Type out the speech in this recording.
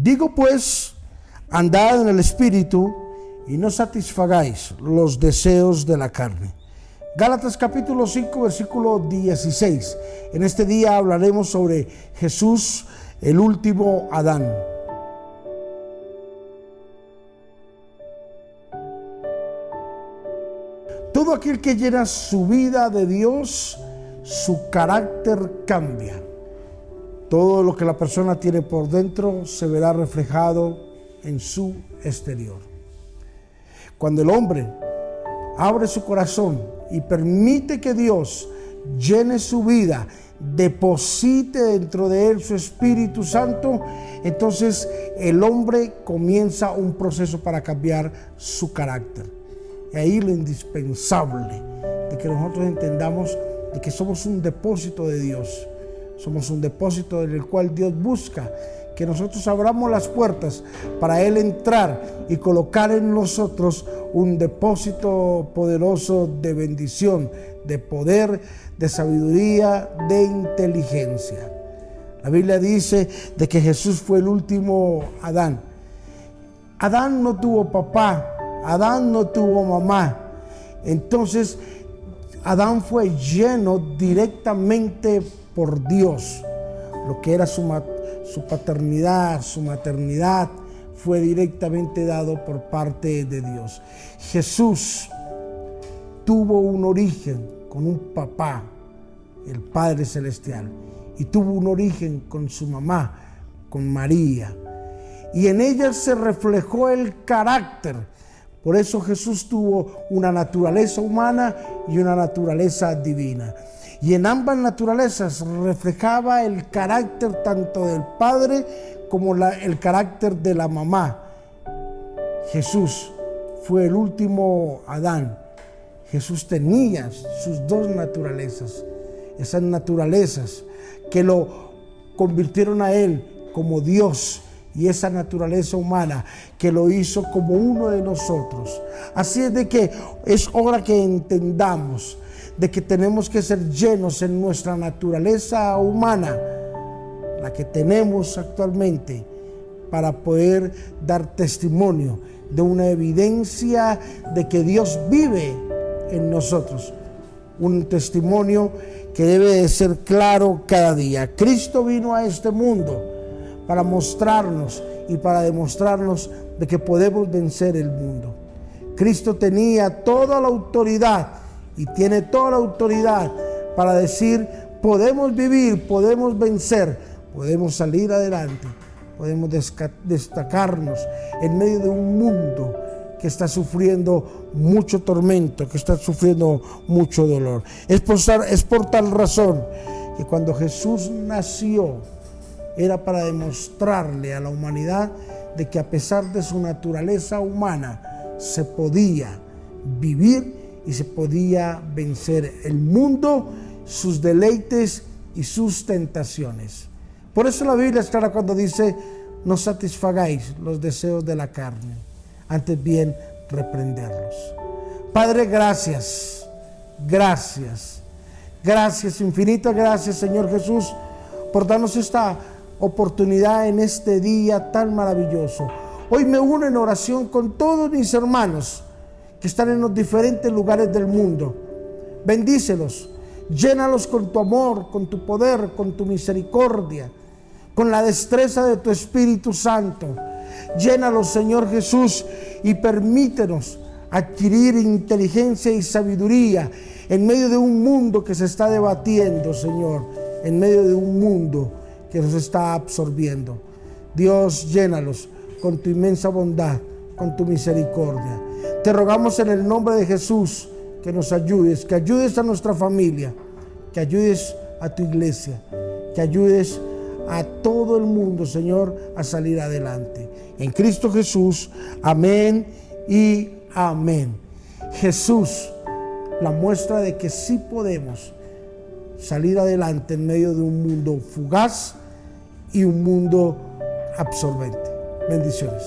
Digo pues, andad en el Espíritu y no satisfagáis los deseos de la carne. Gálatas capítulo 5, versículo 16. En este día hablaremos sobre Jesús, el último Adán. Todo aquel que llena su vida de Dios, su carácter cambia. Todo lo que la persona tiene por dentro se verá reflejado en su exterior. Cuando el hombre abre su corazón y permite que Dios llene su vida, deposite dentro de él su Espíritu Santo, entonces el hombre comienza un proceso para cambiar su carácter. Y ahí lo indispensable de que nosotros entendamos de que somos un depósito de Dios. Somos un depósito en el cual Dios busca que nosotros abramos las puertas para Él entrar y colocar en nosotros un depósito poderoso de bendición, de poder, de sabiduría, de inteligencia. La Biblia dice de que Jesús fue el último Adán. Adán no tuvo papá, Adán no tuvo mamá. Entonces, Adán fue lleno directamente por Dios. Lo que era su, su paternidad, su maternidad, fue directamente dado por parte de Dios. Jesús tuvo un origen con un papá, el Padre Celestial, y tuvo un origen con su mamá, con María. Y en ella se reflejó el carácter. Por eso Jesús tuvo una naturaleza humana y una naturaleza divina. Y en ambas naturalezas reflejaba el carácter tanto del Padre como el carácter de la mamá. Jesús fue el último Adán. Jesús tenía sus dos naturalezas, esas naturalezas que lo convirtieron a él como Dios y esa naturaleza humana que lo hizo como uno de nosotros. Así es de que es hora que entendamos de que tenemos que ser llenos en nuestra naturaleza humana la que tenemos actualmente, para poder dar testimonio de una evidencia de que Dios vive en nosotros. Un testimonio que debe de ser claro cada día. Cristo vino a este mundo para mostrarnos y para demostrarnos de que podemos vencer el mundo. Cristo tenía toda la autoridad y tiene toda la autoridad para decir, podemos vivir, podemos vencer podemos salir adelante, podemos destacarnos en medio de un mundo que está sufriendo mucho tormento, que está sufriendo mucho dolor. Es por, es por tal razón que cuando Jesús nació era para demostrarle a la humanidad de que a pesar de su naturaleza humana se podía vivir y se podía vencer el mundo, sus deleites y sus tentaciones. Por eso la Biblia es clara cuando dice, no satisfagáis los deseos de la carne, antes bien reprenderlos. Padre, gracias, gracias, gracias, infinitas gracias Señor Jesús por darnos esta oportunidad en este día tan maravilloso. Hoy me uno en oración con todos mis hermanos que están en los diferentes lugares del mundo. Bendícelos, llénalos con tu amor, con tu poder, con tu misericordia con la destreza de tu Espíritu Santo. Llénalos, Señor Jesús, y permítenos adquirir inteligencia y sabiduría en medio de un mundo que se está debatiendo, Señor, en medio de un mundo que nos está absorbiendo. Dios, llénalos con tu inmensa bondad, con tu misericordia. Te rogamos en el nombre de Jesús que nos ayudes, que ayudes a nuestra familia, que ayudes a tu iglesia, que ayudes a todo el mundo, Señor, a salir adelante. En Cristo Jesús, amén y amén. Jesús, la muestra de que sí podemos salir adelante en medio de un mundo fugaz y un mundo absorbente. Bendiciones.